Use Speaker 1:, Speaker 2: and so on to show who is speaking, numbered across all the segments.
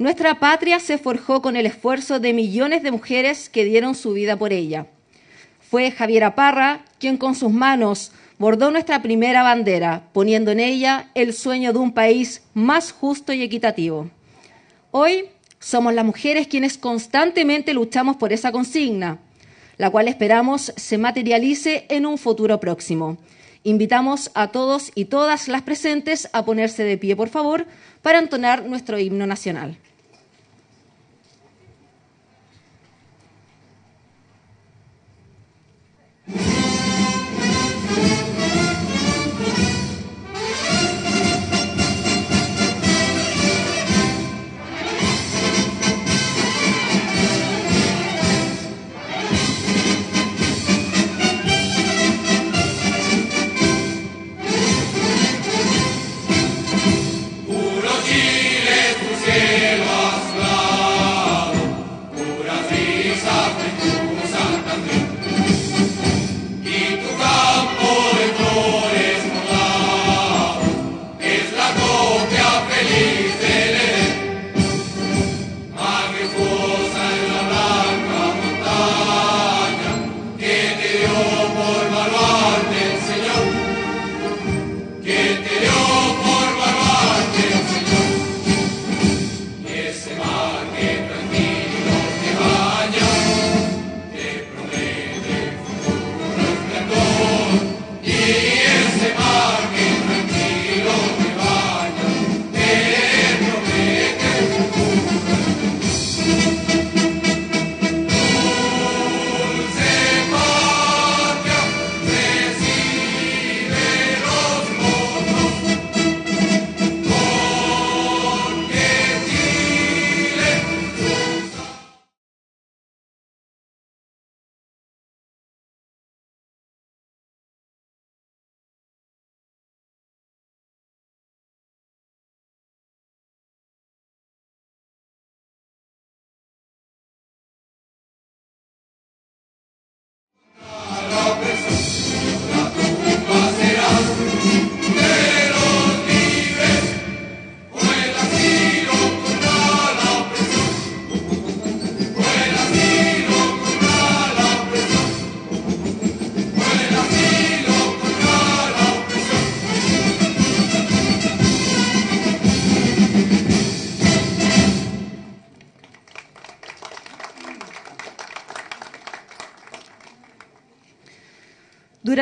Speaker 1: Nuestra patria se forjó con el esfuerzo de millones de mujeres que dieron su vida por ella. Fue Javiera Parra quien con sus manos bordó nuestra primera bandera, poniendo en ella el sueño de un país más justo y equitativo. Hoy somos las mujeres quienes constantemente luchamos por esa consigna, la cual esperamos se materialice en un futuro próximo. Invitamos a todos y todas las presentes a ponerse de pie, por favor, para entonar nuestro himno nacional.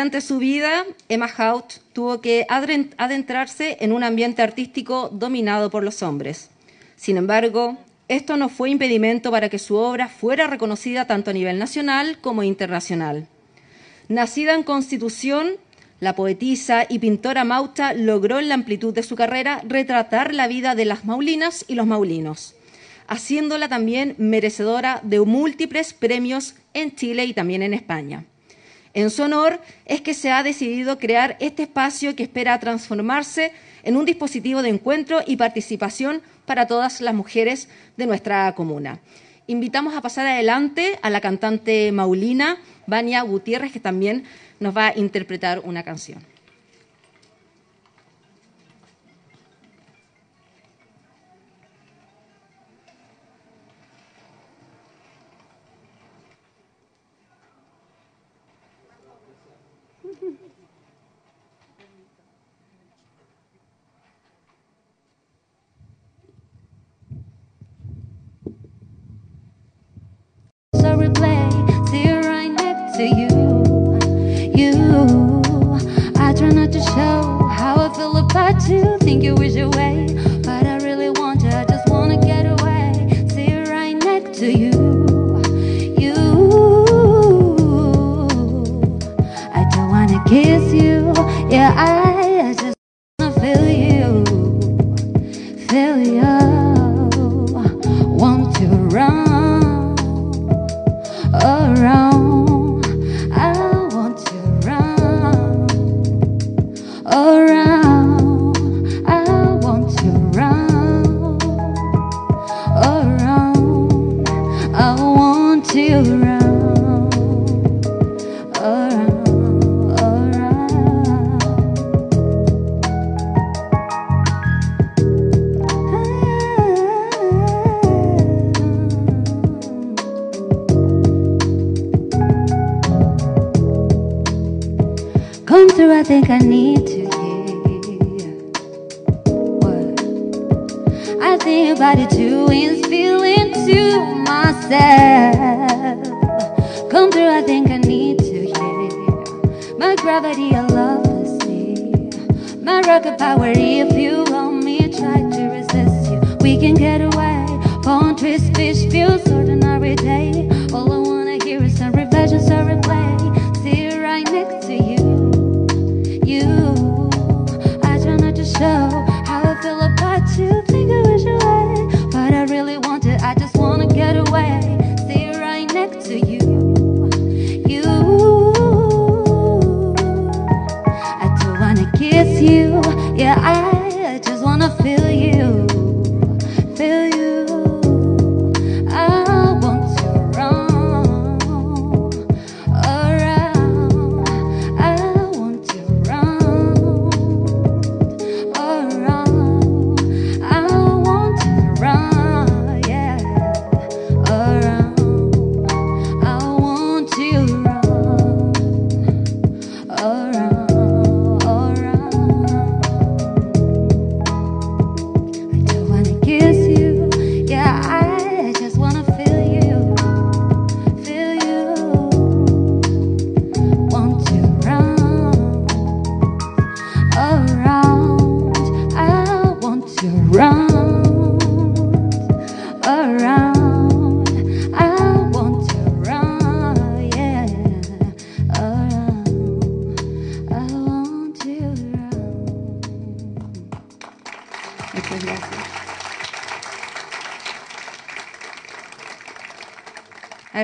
Speaker 1: Durante su vida, Emma Haut tuvo que adentrarse en un ambiente artístico dominado por los hombres. Sin embargo, esto no fue impedimento para que su obra fuera reconocida tanto a nivel nacional como internacional. Nacida en Constitución, la poetisa y pintora Mauta logró en la amplitud de su carrera retratar la vida de las Maulinas y los Maulinos, haciéndola también merecedora de múltiples premios en Chile y también en España. En su honor es que se ha decidido crear este espacio que espera transformarse en un dispositivo de encuentro y participación para todas las mujeres de nuestra comuna. Invitamos a pasar adelante a la cantante Maulina Vania Gutiérrez, que también nos va a interpretar una canción.
Speaker 2: To you, you. I try not to show how I feel about you. Think you wish away, fish, feels ordinary day. All I wanna hear is a revision, a replay. See you right next to you. You, I try not to show how I feel about you. Think I wish away, but I really want to. I just wanna get away. See you right next to you. You, I don't wanna kiss you. Yeah, I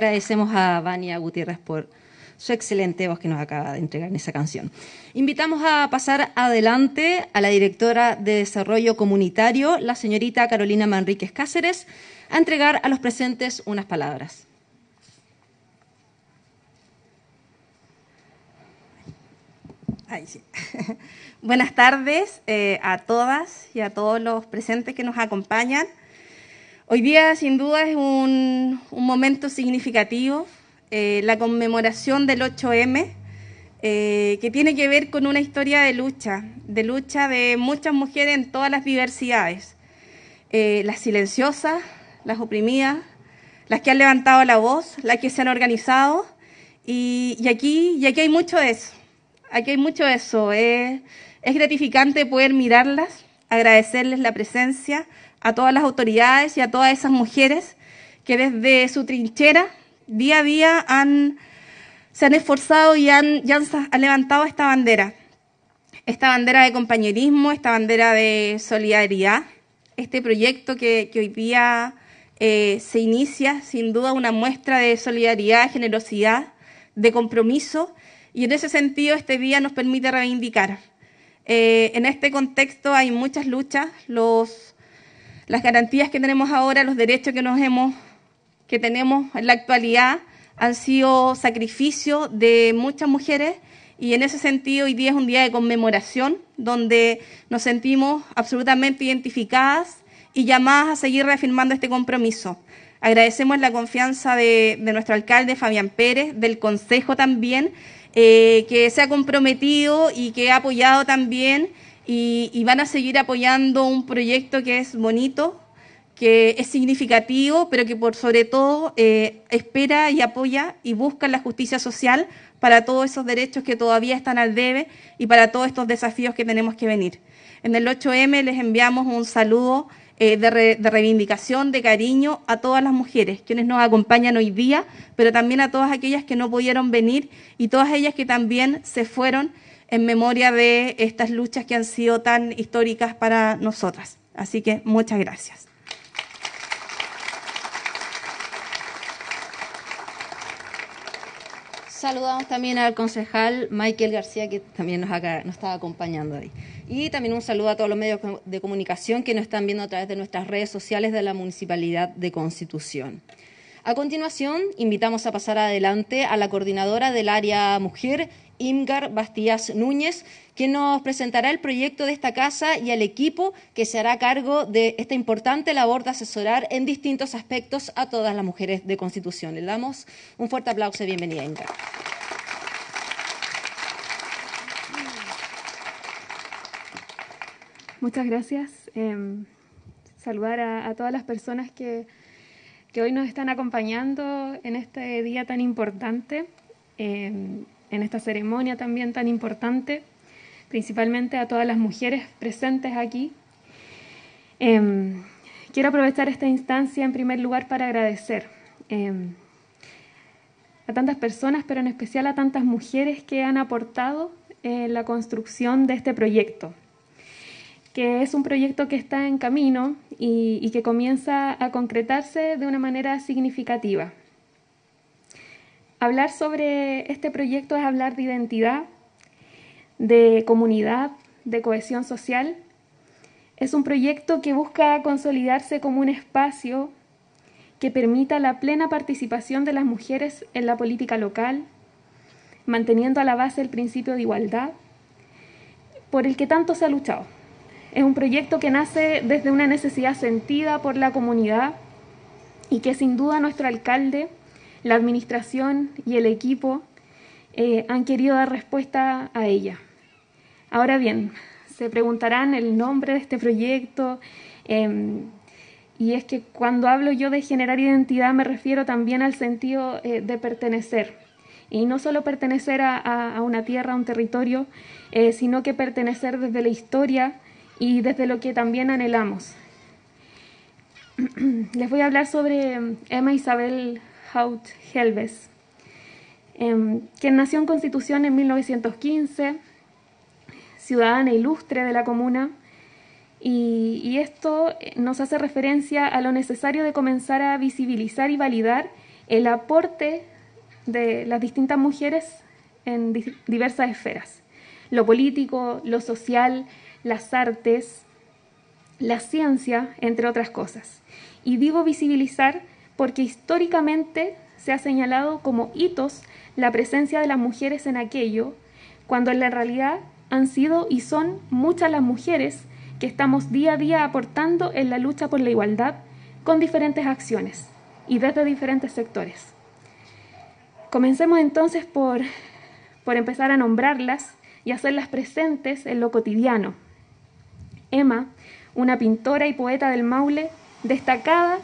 Speaker 1: Agradecemos a Vania Gutiérrez por su excelente voz que nos acaba de entregar en esa canción. Invitamos a pasar adelante a la directora de Desarrollo Comunitario, la señorita Carolina Manríquez Cáceres, a entregar a los presentes unas palabras.
Speaker 3: Buenas tardes eh, a todas y a todos los presentes que nos acompañan. Hoy día, sin duda, es un, momento significativo, eh, la conmemoración del 8M, eh, que tiene que ver con una historia de lucha, de lucha de muchas mujeres en todas las diversidades, Eh, las silenciosas, las oprimidas, las que han levantado la voz, las que se han organizado, y, aquí, y aquí hay mucho de eso. Aquí hay mucho de eso. Es, es gratificante poder mirarlas, agradecerles la presencia a todas las autoridades y a todas esas mujeres que desde su trinchera día a día han, se han esforzado y han, levantado esta bandera. Esta bandera de compañerismo, esta bandera de solidaridad, este proyecto que, que hoy día eh, se inicia, sin duda una muestra de solidaridad, generosidad, de compromiso, y en ese sentido este día nos permite reivindicar. Eh, en este contexto hay muchas luchas, los, las garantías que tenemos ahora, los derechos que nos hemos que tenemos en la actualidad han sido sacrificio de muchas mujeres y en ese sentido hoy día es un día de conmemoración donde nos sentimos absolutamente identificadas y llamadas a seguir reafirmando este compromiso. Agradecemos la confianza de, nuestro alcalde Fabián Pérez, del Consejo también, eh, que se ha comprometido y que ha apoyado también y, van a seguir apoyando un proyecto que es bonito, que es significativo, pero que por sobre todo eh, espera y apoya y busca la justicia social para todos esos derechos que todavía están al debe y para todos estos desafíos que tenemos que venir. En el 8M les enviamos un saludo eh, de, de reivindicación, de cariño a todas las mujeres, quienes nos acompañan hoy día, pero también a todas aquellas que no pudieron venir y todas ellas que también se fueron en memoria de estas luchas que han sido tan históricas para nosotras. Así que muchas gracias.
Speaker 1: Saludamos también al concejal Michael García, que también nos, acá- está acompañando ahí. Y también un saludo a todos los medios de comunicación que nos están viendo a través de nuestras redes sociales de la Municipalidad de Constitución. A continuación, invitamos a pasar adelante a la coordinadora del área mujer, Imgar Bastías Núñez, que nos presentará el proyecto de esta casa y al equipo que se hará cargo de esta importante labor de asesorar en distintos aspectos a todas las mujeres de Constitución. Le damos un fuerte aplauso y bienvenida, Imgar.
Speaker 4: muchas gracias. Em, saludar a, todas las personas que, hoy nos están acompañando en este día tan importante, em, en esta ceremonia también tan importante, principalmente a todas las mujeres presentes aquí. Em, quiero aprovechar esta instancia en primer lugar para agradecer a tantas personas, pero en especial a tantas mujeres que han aportado la construcción de este proyecto que es un proyecto que está en camino y, que comienza a concretarse de una manera significativa. Hablar sobre este proyecto es hablar de identidad, de comunidad, de cohesión social. Es un proyecto que busca consolidarse como un espacio que permita la plena participación de las mujeres en la política local, manteniendo a la base el principio de igualdad, por el que tanto se ha luchado. Es un proyecto que nace desde una necesidad sentida por la comunidad y que sin duda nuestro alcalde, la administración y el equipo eh, han querido dar respuesta a ella. Ahora bien, se preguntarán el nombre de este proyecto. Em, y es que cuando hablo yo de generar identidad me refiero también al sentido eh, de pertenecer. Y no solo pertenecer a, una tierra, a un territorio, eh, sino que pertenecer desde la historia, y desde lo que también anhelamos. Les voy a hablar sobre em, Emma Isabel Haut Helves, em, quien nació en Constitución en 1915, ciudadana ilustre de la comuna, y, y, esto nos hace referencia a lo necesario de comenzar a visibilizar y validar el aporte de las distintas mujeres en diversas esferas, lo político, lo social, las artes, la ciencia, entre otras cosas. Y digo visibilizar porque históricamente se ha señalado como hitos la presencia de las mujeres en aquello, cuando en la realidad han sido y son muchas las mujeres que estamos día a día aportando en la lucha por la igualdad con diferentes acciones y desde diferentes sectores. Comencemos entonces por, por empezar a nombrarlas y hacerlas presentes en lo cotidiano, Emma, una pintora y poeta del Maule, destacada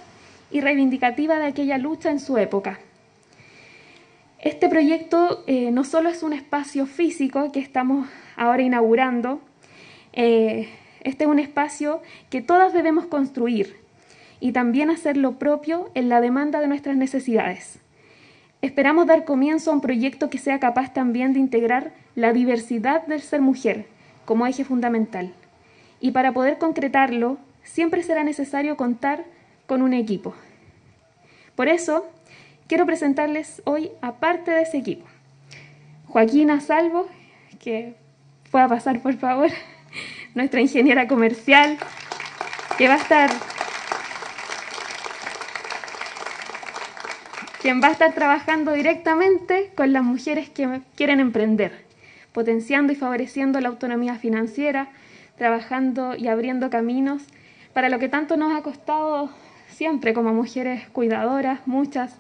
Speaker 4: y reivindicativa de aquella lucha en su época. Este proyecto eh, no solo es un espacio físico que estamos ahora inaugurando, eh, este es un espacio que todas debemos construir y también hacer lo propio en la demanda de nuestras necesidades. Esperamos dar comienzo a un proyecto que sea capaz también de integrar la diversidad del ser mujer como eje fundamental y para poder concretarlo siempre será necesario contar con un equipo. Por eso, quiero presentarles hoy a parte de ese equipo. Joaquina Salvo, que pueda pasar por favor, nuestra ingeniera comercial, que va a estar quien va a estar trabajando directamente con las mujeres que quieren emprender, potenciando y favoreciendo la autonomía financiera, trabajando y abriendo caminos para lo que tanto nos ha costado siempre como mujeres cuidadoras, muchas.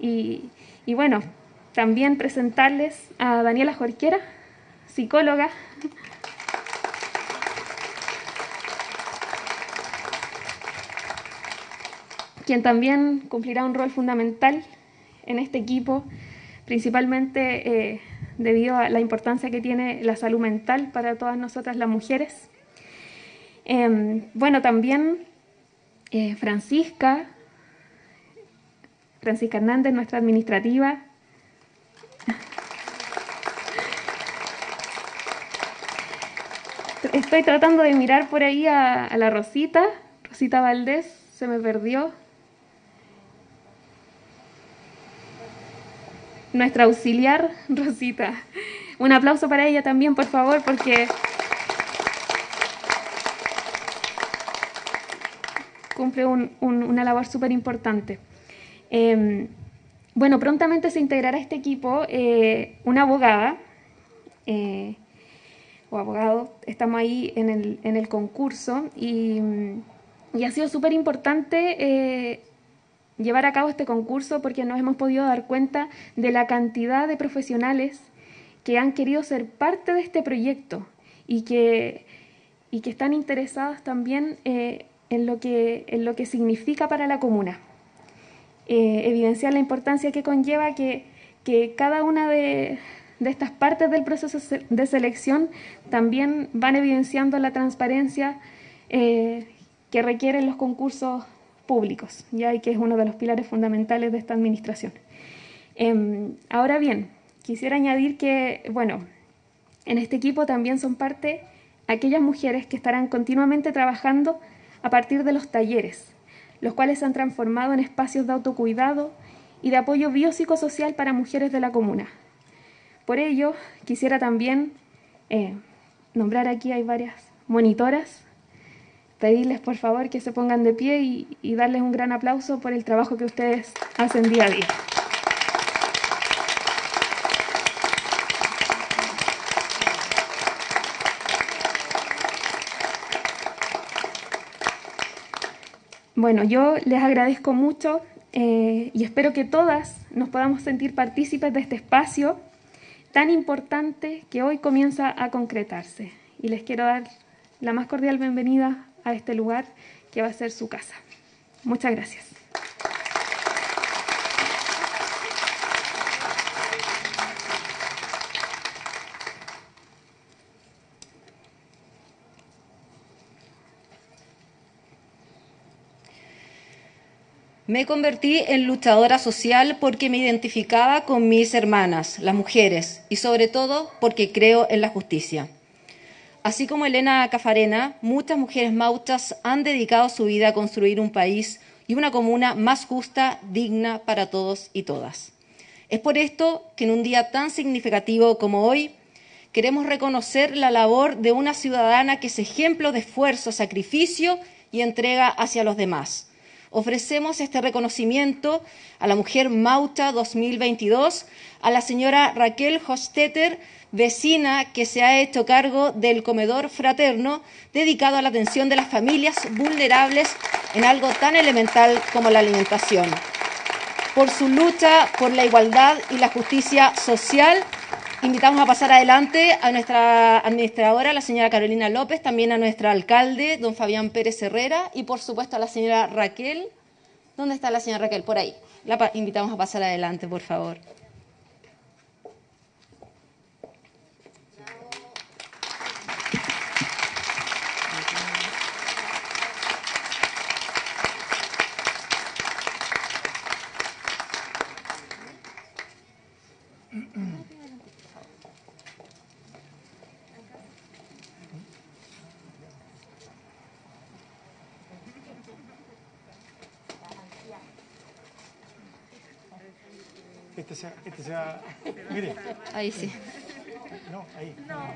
Speaker 4: Y, bueno, también presentarles a Daniela Jorquera, psicóloga. quien también cumplirá un rol fundamental en este equipo, principalmente eh, debido a la importancia que tiene la salud mental para todas nosotras las mujeres. Em, bueno, también eh, Francisca, Francisca Hernández, nuestra administrativa. Estoy tratando de mirar por ahí a, a la Rosita, Rosita Valdés, se me perdió. nuestra auxiliar Rosita. Un aplauso para ella también, por favor, porque cumple una labor súper importante. Em, bueno, prontamente se integrará a este equipo eh, una abogada eh, o abogado. Estamos ahí en el, concurso y, y, ha sido súper importante eh, llevar a cabo este concurso porque nos hemos podido dar cuenta de la cantidad de profesionales que han querido ser parte de este proyecto y que, y que están interesadas también eh, en, lo que, en lo que significa para la comuna. Eh, evidenciar la importancia que conlleva que, que cada una de, de, estas partes del proceso de selección también van evidenciando la transparencia eh, que requieren los concursos públicos, ya y que es uno de los pilares fundamentales de esta administración. Em, ahora bien, quisiera añadir que, bueno, en este equipo también son parte aquellas mujeres que estarán continuamente trabajando a partir de los talleres, los cuales se han transformado en espacios de autocuidado y de apoyo biopsicosocial para mujeres de la comuna. Por ello, quisiera también eh, nombrar aquí, hay varias monitoras, pedirles por favor que se pongan de pie y, y darles un gran aplauso por el trabajo que ustedes hacen día a día. Bueno, yo les agradezco mucho eh, y espero que todas nos podamos sentir partícipes de este espacio tan importante que hoy comienza a concretarse. Y les quiero dar la más cordial bienvenida a este lugar que va a ser su casa. Muchas gracias.
Speaker 1: Me convertí en luchadora social porque me identificaba con mis hermanas, las mujeres, y sobre todo porque creo en la justicia. Así como Elena Cafarena, muchas mujeres mauchas han dedicado su vida a construir un país y una comuna más justa, digna para todos y todas. Es por esto que en un día tan significativo como hoy queremos reconocer la labor de una ciudadana que es ejemplo de esfuerzo, sacrificio y entrega hacia los demás ofrecemos este reconocimiento a la mujer Mauta 2022, a la señora Raquel Hostetter, vecina que se ha hecho cargo del comedor fraterno dedicado a la atención de las familias vulnerables en algo tan elemental como la alimentación. Por su lucha por la igualdad y la justicia social, invitamos a pasar adelante a nuestra administradora, la señora Carolina López, también a nuestro alcalde, don Fabián Pérez Herrera, y por supuesto a la señora Raquel. ¿Dónde está la señora Raquel? Por ahí. La invitamos a pasar adelante, por favor.
Speaker 5: Este sea, este sea, mire.
Speaker 1: Ahí sí.
Speaker 5: No, ahí. No.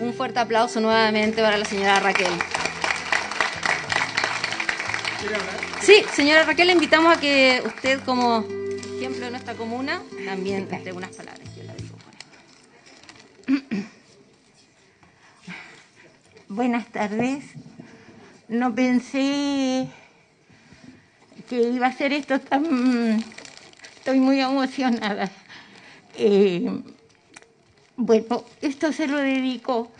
Speaker 1: Un fuerte aplauso nuevamente para la señora Raquel. Sí, señora Raquel, le invitamos a que usted, como ejemplo de nuestra comuna, también entre unas palabras. Yo la digo por.
Speaker 6: Buenas tardes. No pensé que iba a ser esto tan... Estoy muy emocionada. Eh, bueno, esto se lo dedico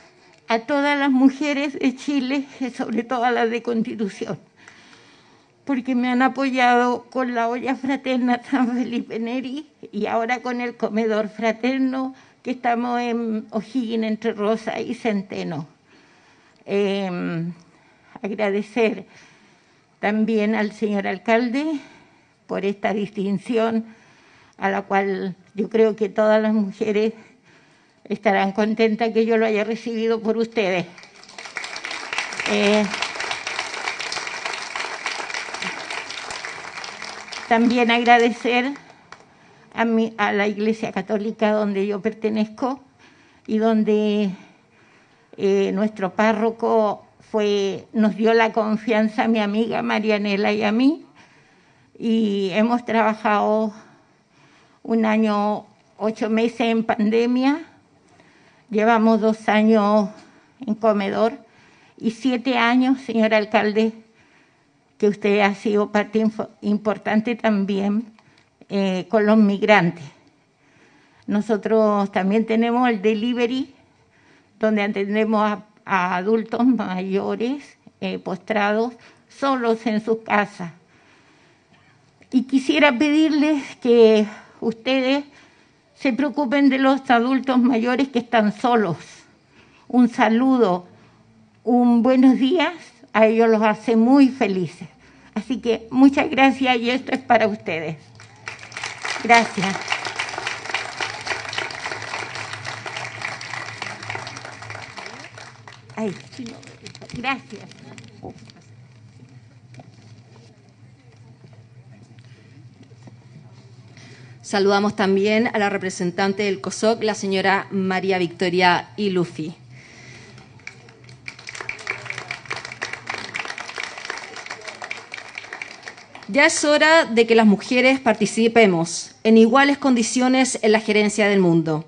Speaker 6: a todas las mujeres de Chile, sobre todo a las de Constitución, porque me han apoyado con la olla fraterna San Felipe Neri y ahora con el comedor fraterno que estamos en O'Higgins entre Rosa y Centeno. Eh, agradecer también al señor alcalde por esta distinción a la cual yo creo que todas las mujeres estarán contentas que yo lo haya recibido por ustedes. Eh, también agradecer a, a la Iglesia Católica donde yo pertenezco y donde eh, nuestro párroco fue, nos dio la confianza a mi amiga Marianela y a mí y hemos trabajado un año ocho meses en pandemia, llevamos dos años en comedor y siete años, señor alcalde, que usted ha sido parte importante también eh, con los migrantes. Nosotros también tenemos el delivery, donde atendemos a, adultos mayores eh, postrados solos en sus casas. Y quisiera pedirles que ustedes se preocupen de los adultos mayores que están solos. Un saludo, un buenos días, a ellos los hace muy felices. Así que muchas gracias y esto es para ustedes. Gracias. gracias.
Speaker 1: Saludamos también a la representante del COSOC, la señora María Victoria Ilufi. Ya es hora de que las mujeres participemos en iguales condiciones en la gerencia del mundo.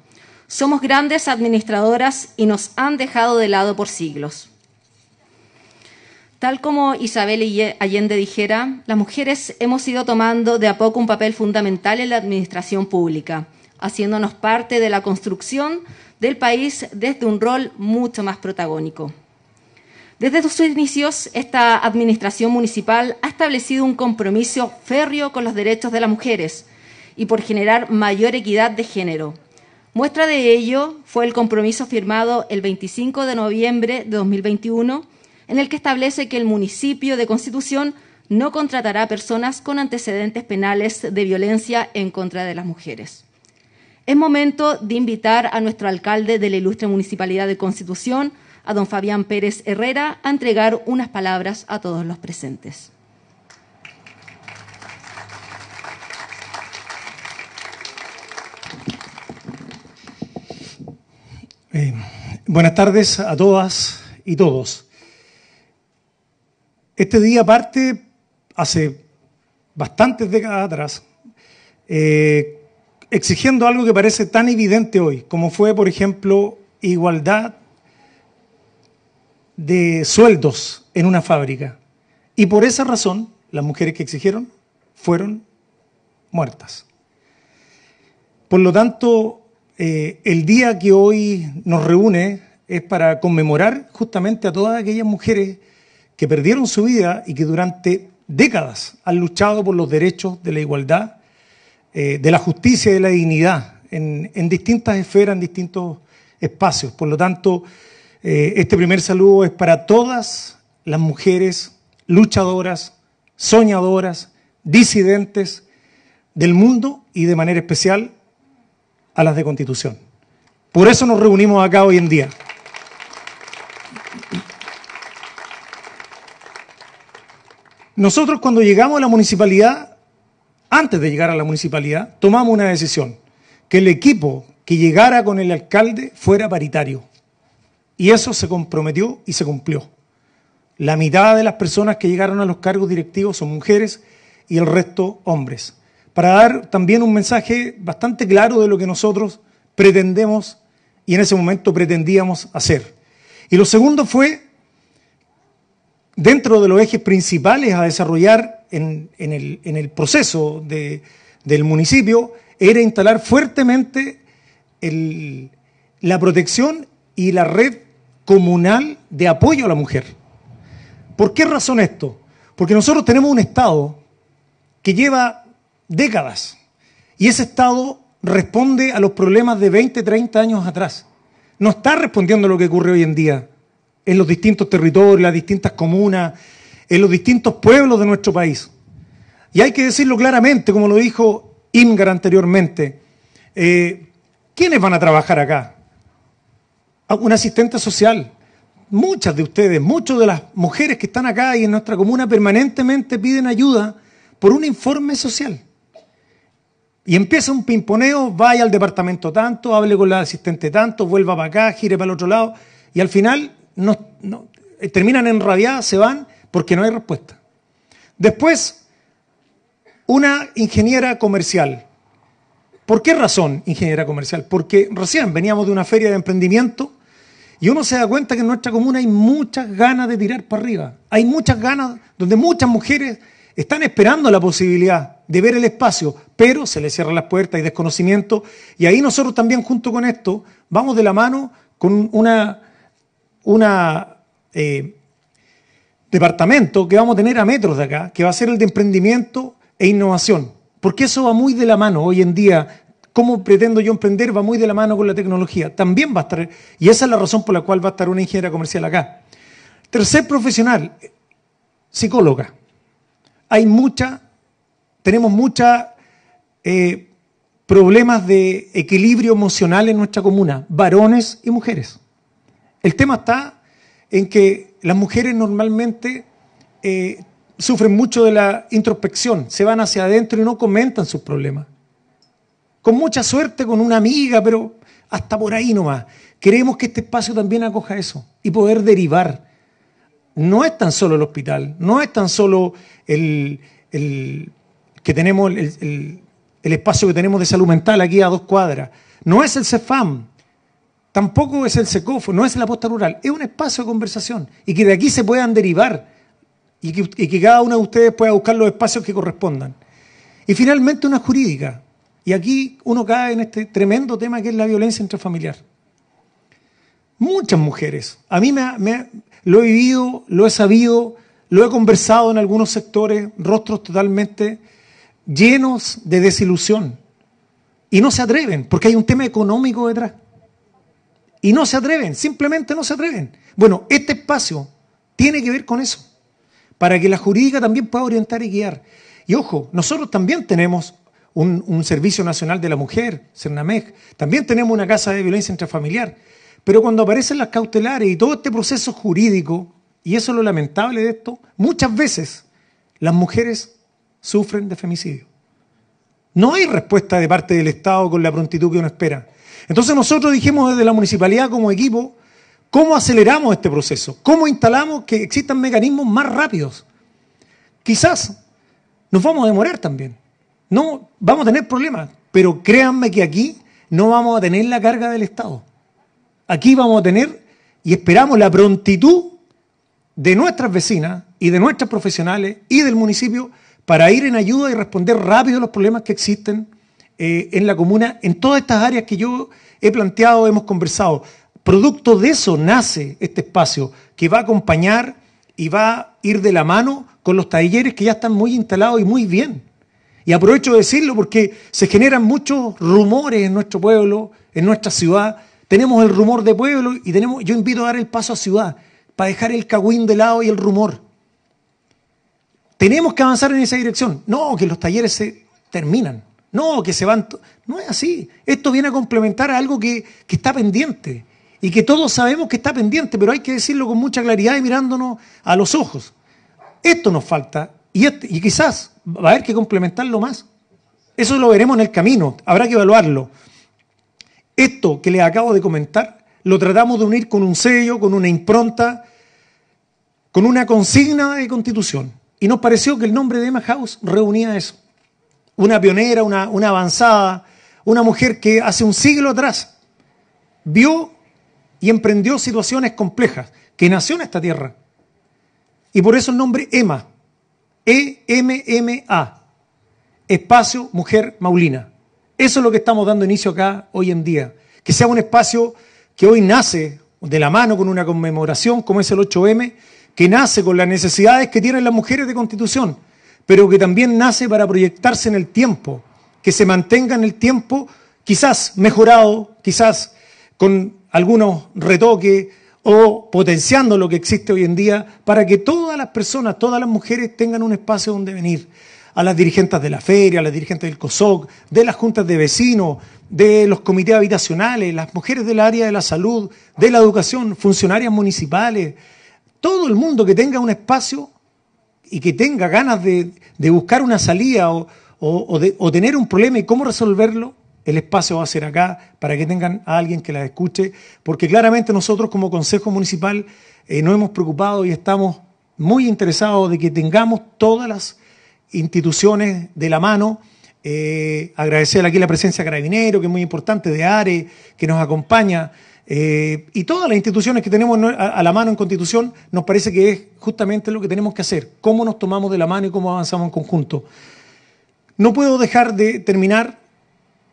Speaker 1: Somos grandes administradoras y nos han dejado de lado por siglos. Tal como Isabel Allende dijera, las mujeres hemos ido tomando de a poco un papel fundamental en la administración pública, haciéndonos parte de la construcción del país desde un rol mucho más protagónico. Desde sus inicios, esta administración municipal ha establecido un compromiso férreo con los derechos de las mujeres y por generar mayor equidad de género. Muestra de ello fue el compromiso firmado el 25 de noviembre de 2021 en el que establece que el municipio de Constitución no contratará personas con antecedentes penales de violencia en contra de las mujeres. Es momento de invitar a nuestro alcalde de la ilustre Municipalidad de Constitución, a don Fabián Pérez Herrera, a entregar unas palabras a todos los presentes.
Speaker 5: Eh, buenas tardes a todas y todos. Este día parte hace bastantes décadas atrás, eh, exigiendo algo que parece tan evidente hoy, como fue, por ejemplo, igualdad de sueldos en una fábrica. Y por esa razón, las mujeres que exigieron fueron muertas. Por lo tanto, eh, el día que hoy nos reúne es para conmemorar justamente a todas aquellas mujeres que perdieron su vida y que durante décadas han luchado por los derechos de la igualdad, eh, de la justicia y de la dignidad en, distintas esferas, en distintos espacios. Por lo tanto, eh, este primer saludo es para todas las mujeres luchadoras, soñadoras, disidentes del mundo y de manera especial a las de Constitución. Por eso nos reunimos acá hoy en día. Nosotros cuando llegamos a la municipalidad, antes de llegar a la municipalidad, tomamos una decisión, que el equipo que llegara con el alcalde fuera paritario. Y eso se comprometió y se cumplió. La mitad de las personas que llegaron a los cargos directivos son mujeres y el resto hombres. Para dar también un mensaje bastante claro de lo que nosotros pretendemos y en ese momento pretendíamos hacer. Y lo segundo fue dentro de los ejes principales a desarrollar en, el, proceso del municipio era instalar fuertemente la protección y la red comunal de apoyo a la mujer. ¿Por qué razón esto? Porque nosotros tenemos un Estado que lleva décadas y ese Estado responde a los problemas de 20, 30 años atrás. No está respondiendo a lo que ocurre hoy en día en los distintos territorios, las distintas comunas, en los distintos pueblos de nuestro país. Y hay que decirlo claramente, como lo dijo Imgar anteriormente, eh, ¿quiénes van a trabajar acá? Ah, un asistente social. Muchas de ustedes, muchas de las mujeres que están acá y en nuestra comuna permanentemente piden ayuda por un informe social. Y empieza un pimponeo, vaya al departamento tanto, hable con la asistente tanto, vuelva para acá, gire para el otro lado, y al final no, eh, terminan enrabiadas, se van porque no hay respuesta. Después, una ingeniera comercial. ¿Por qué razón, ingeniera comercial? Porque recién veníamos de una feria de emprendimiento y uno se da cuenta que en nuestra comuna hay muchas ganas de tirar para arriba. Hay muchas ganas donde muchas mujeres están esperando la posibilidad de ver el espacio, pero se les cierran las puertas y desconocimiento. Y ahí nosotros también, junto con esto, vamos de la mano con una, una eh, departamento que vamos a tener a metros de acá, que va a ser el de emprendimiento e innovación. Porque eso va muy de la mano hoy en día. ¿Cómo pretendo yo emprender? Va muy de la mano con la tecnología. También va a estar, y esa es la razón por la cual va a estar una ingeniera comercial acá. Tercer profesional, psicóloga. Hay mucha, tenemos muchos eh, problemas de equilibrio emocional en nuestra comuna, varones y mujeres. El tema está en que las mujeres normalmente eh, sufren mucho de la introspección, se van hacia adentro y no comentan sus problemas. Con mucha suerte con una amiga, pero hasta por ahí nomás. Queremos que este espacio también acoja eso y poder derivar. No es tan solo el hospital, no es tan solo el, que tenemos el, el, espacio que tenemos de salud mental aquí a dos cuadras. No es el CEFAM, tampoco es el SECOFO, no es la posta rural. Es un espacio de conversación y que de aquí se puedan derivar y que, cada uno de ustedes pueda buscar los espacios que correspondan. Y finalmente una jurídica. Y aquí uno cae en este tremendo tema que es la violencia intrafamiliar. Muchas mujeres. A mí me, lo he vivido, lo he sabido, lo he conversado en algunos sectores, rostros totalmente llenos de desilusión. Y no se atreven, porque hay un tema económico detrás. Y no se atreven, simplemente no se atreven. Bueno, este espacio tiene que ver con eso para que la jurídica también pueda orientar y guiar. Y ojo, nosotros también tenemos un, Servicio Nacional de la Mujer, CERNAMEG, también tenemos una casa de violencia intrafamiliar, pero cuando aparecen las cautelares y todo este proceso jurídico, y eso es lo lamentable de esto, muchas veces las mujeres sufren de femicidio. No hay respuesta de parte del Estado con la prontitud que uno espera. Entonces nosotros dijimos desde la municipalidad como equipo, ¿Cómo aceleramos este proceso? ¿Cómo instalamos que existan mecanismos más rápidos? Quizás nos vamos a demorar también. No, vamos a tener problemas, pero créanme que aquí no vamos a tener la carga del Estado. Aquí vamos a tener y esperamos la prontitud de nuestras vecinas y de nuestras profesionales y del municipio para ir en ayuda y responder rápido a los problemas que existen eh, en la comuna en todas estas áreas que yo he planteado, hemos conversado. Producto de eso nace este espacio que va a acompañar y va a ir de la mano con los talleres que ya están muy instalados y muy bien. Y aprovecho de decirlo porque se generan muchos rumores en nuestro pueblo, en nuestra ciudad. Tenemos el rumor de pueblo y tenemos, yo invito a dar el paso a ciudad para dejar el cagüín de lado y el rumor. Tenemos que avanzar en esa dirección. No, que los talleres se terminan. No, que se van. No es así. Esto viene a complementar a algo que, que está pendiente y que todos sabemos que está pendiente, pero hay que decirlo con mucha claridad y mirándonos a los ojos. Esto nos falta y, este, y quizás va a haber que complementarlo más. Eso lo veremos en el camino, habrá que evaluarlo. Esto que les acabo de comentar lo tratamos de unir con un sello, con una impronta, con una consigna de constitución. Y nos pareció que el nombre de Emma House reunía eso. Una pionera, una, una avanzada, una mujer que hace un siglo atrás vio y emprendió situaciones complejas, que nació en esta tierra. Y por eso el nombre EMA, E-M-M-A, Espacio Mujer Maulina. Eso es lo que estamos dando inicio acá hoy en día. Que sea un espacio que hoy nace de la mano con una conmemoración como es el 8M, que nace con las necesidades que tienen las mujeres de constitución, pero que también nace para proyectarse en el tiempo, que se mantenga en el tiempo, quizás mejorado, quizás con algunos retoques o potenciando lo que existe hoy en día para que todas las personas, todas las mujeres tengan un espacio donde venir. A las dirigentes de la feria, a las dirigentes del COSOC, de las juntas de vecinos, de los comités habitacionales, las mujeres del área de la salud, de la educación, funcionarias municipales, todo el mundo que tenga un espacio y que tenga ganas de, buscar una salida o, o tener un problema y cómo resolverlo, el espacio va a ser acá para que tengan a alguien que la escuche, porque claramente nosotros como Consejo Municipal eh, nos hemos preocupado y estamos muy interesados de que tengamos todas las instituciones de la mano eh, agradecer aquí la presencia de Carabinero, que es muy importante, de ARE, que nos acompaña, eh, y todas las instituciones que tenemos a, la mano en Constitución, nos parece que es justamente lo que tenemos que hacer, cómo nos tomamos de la mano y cómo avanzamos en conjunto. No puedo dejar de terminar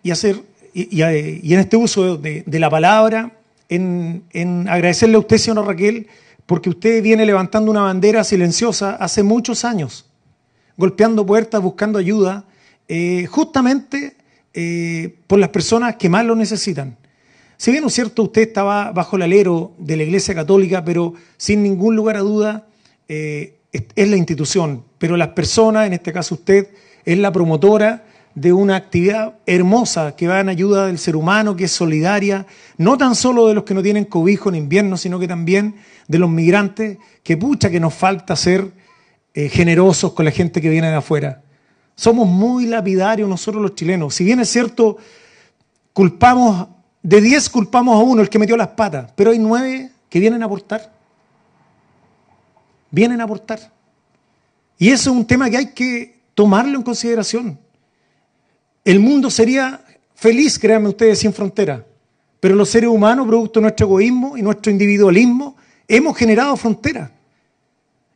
Speaker 5: y hacer, y, y, y en este uso de, la palabra, en, agradecerle a usted, señora Raquel, porque usted viene levantando una bandera silenciosa hace muchos años, golpeando puertas, buscando ayuda, eh, justamente eh, por las personas que más lo necesitan. Si bien es cierto, usted estaba bajo el alero de la Iglesia Católica, pero sin ningún lugar a duda eh, es la institución. Pero las personas, en este caso usted, es la promotora de una actividad hermosa que va en ayuda del ser humano, que es solidaria, no tan solo de los que no tienen cobijo en invierno, sino que también de los migrantes, que pucha que nos falta ser eh, generosos con la gente que viene de afuera. Somos muy lapidarios nosotros los chilenos. Si bien es cierto, culpamos, de 10 culpamos a uno, el que metió las patas, pero hay nueve que vienen a aportar. Vienen a aportar. Y eso es un tema que hay que tomarlo en consideración. El mundo sería feliz, créanme ustedes, sin frontera. Pero los seres humanos, producto de nuestro egoísmo y nuestro individualismo, hemos generado fronteras.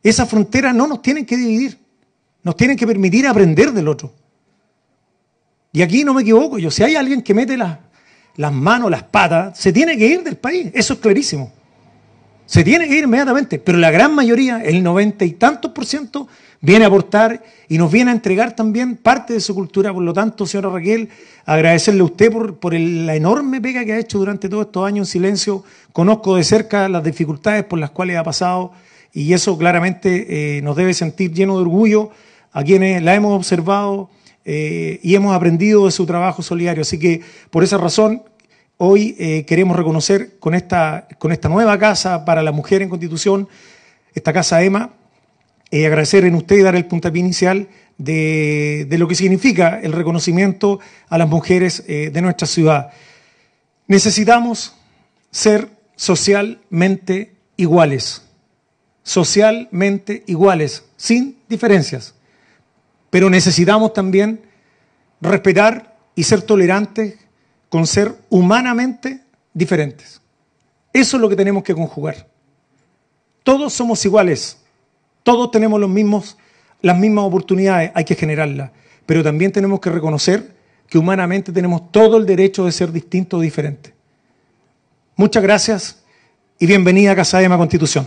Speaker 5: Esas fronteras no nos tienen que dividir, nos tienen que permitir aprender del otro. Y aquí no me equivoco yo, si hay alguien que mete las, las manos, las patas, se tiene que ir del país, eso es clarísimo. Se tiene que ir inmediatamente, pero la gran mayoría, el noventa y tantos por ciento, viene a aportar y nos viene a entregar también parte de su cultura. Por lo tanto, señora Raquel, agradecerle a usted por, por el, la enorme pega que ha hecho durante todos estos años en silencio. Conozco de cerca las dificultades por las cuales ha pasado y eso claramente eh, nos debe sentir lleno de orgullo a quienes la hemos observado eh, y hemos aprendido de su trabajo solidario. Así que por esa razón Hoy eh, queremos reconocer con esta, con esta nueva casa para la mujer en Constitución, esta casa EMA, eh, agradecer en usted y dar el puntapié inicial de, de, lo que significa el reconocimiento a las mujeres eh, de nuestra ciudad. Necesitamos ser socialmente iguales, socialmente iguales, sin diferencias, pero necesitamos también respetar y ser tolerantes con ser humanamente diferentes. Eso es lo que tenemos que conjugar. Todos somos iguales, todos tenemos los mismos, las mismas oportunidades, hay que generarlas, pero también tenemos que reconocer que humanamente tenemos todo el derecho de ser distintos o diferentes. Muchas gracias y bienvenida a Casa Ema Constitución.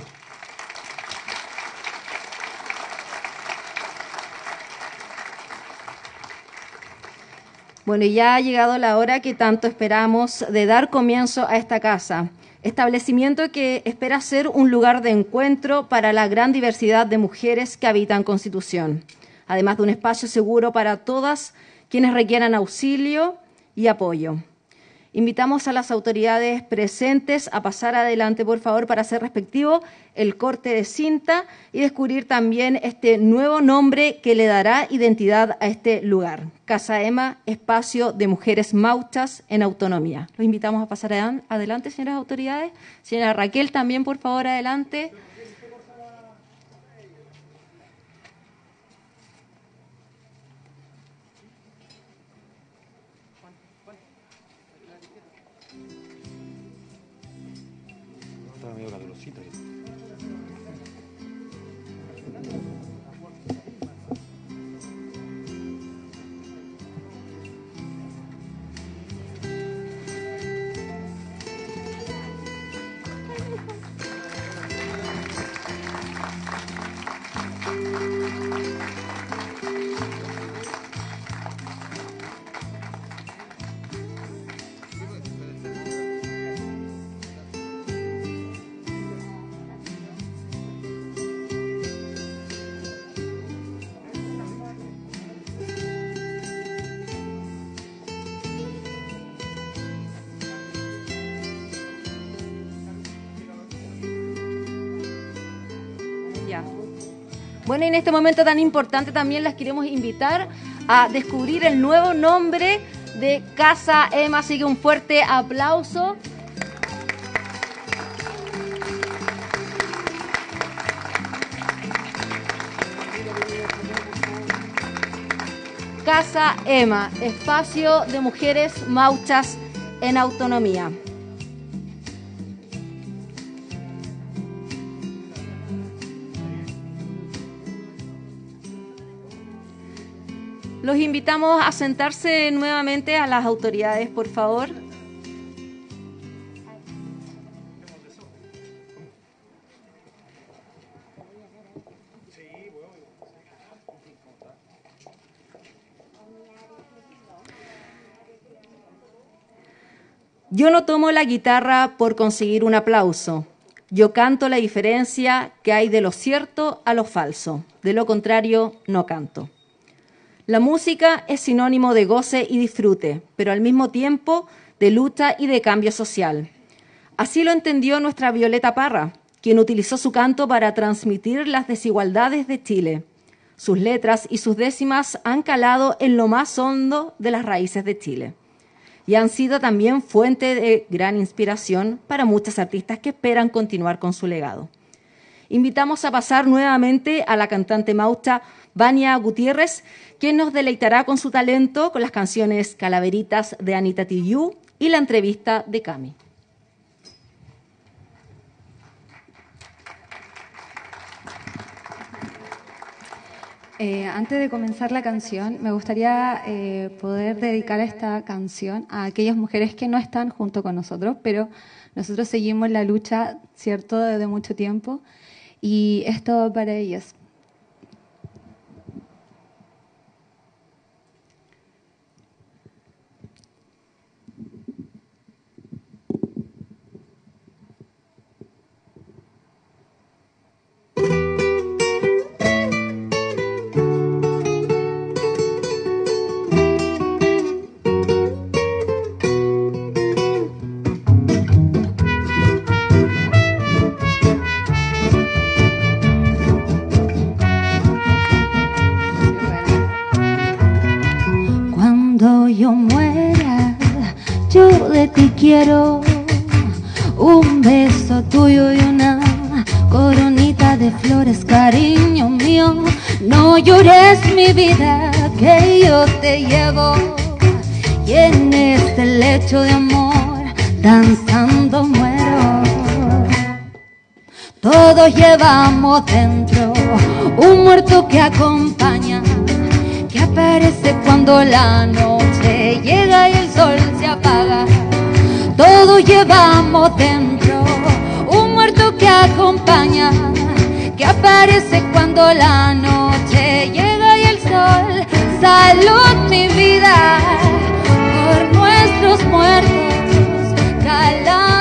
Speaker 1: Bueno, ya ha llegado la hora que tanto esperamos de dar comienzo a esta casa, establecimiento que espera ser un lugar de encuentro para la gran diversidad de mujeres que habitan Constitución, además de un espacio seguro para todas quienes requieran auxilio y apoyo. Invitamos a las autoridades presentes a pasar adelante, por favor, para hacer respectivo el corte de cinta y descubrir también este nuevo nombre que le dará identidad a este lugar. Casa Ema, espacio de mujeres mauchas en autonomía. Los invitamos a pasar adelante, señoras autoridades. Señora Raquel, también, por favor, adelante. Bueno, en este momento tan importante también las queremos invitar a descubrir el nuevo nombre de Casa Emma. Así que un fuerte aplauso. Casa EMA, Espacio de Mujeres Mauchas en Autonomía. Los invitamos a sentarse nuevamente a las autoridades, por favor. Yo no tomo la guitarra por conseguir un aplauso. Yo canto la diferencia que hay de lo cierto a lo falso. De lo contrario, no canto. La música es sinónimo de goce y disfrute, pero al mismo tiempo de lucha y de cambio social. Así lo entendió nuestra Violeta Parra, quien utilizó su canto para transmitir las desigualdades de Chile. Sus letras y sus décimas han calado en lo más hondo de las raíces de Chile y han sido también fuente de gran inspiración para muchas artistas que esperan continuar con su legado. Invitamos a pasar nuevamente a la cantante maucha Vania Gutiérrez, quien nos deleitará con su talento con las canciones Calaveritas de Anita Tijoux y la entrevista de Cami.
Speaker 2: Eh, antes de comenzar la canción, me gustaría eh, poder dedicar esta canción a aquellas mujeres que no están junto con nosotros, pero nosotros seguimos la lucha, ¿cierto?, desde mucho tiempo, y esto para ellas. Un beso tuyo y una coronita de flores, cariño mío. No llores mi vida, que yo te llevo. Y en este lecho de amor, danzando muero. Todos llevamos dentro un muerto que acompaña, que aparece cuando la noche llevamos dentro un muerto que acompaña, que aparece cuando la noche llega y el sol. Salud mi vida por nuestros muertos, calaveritas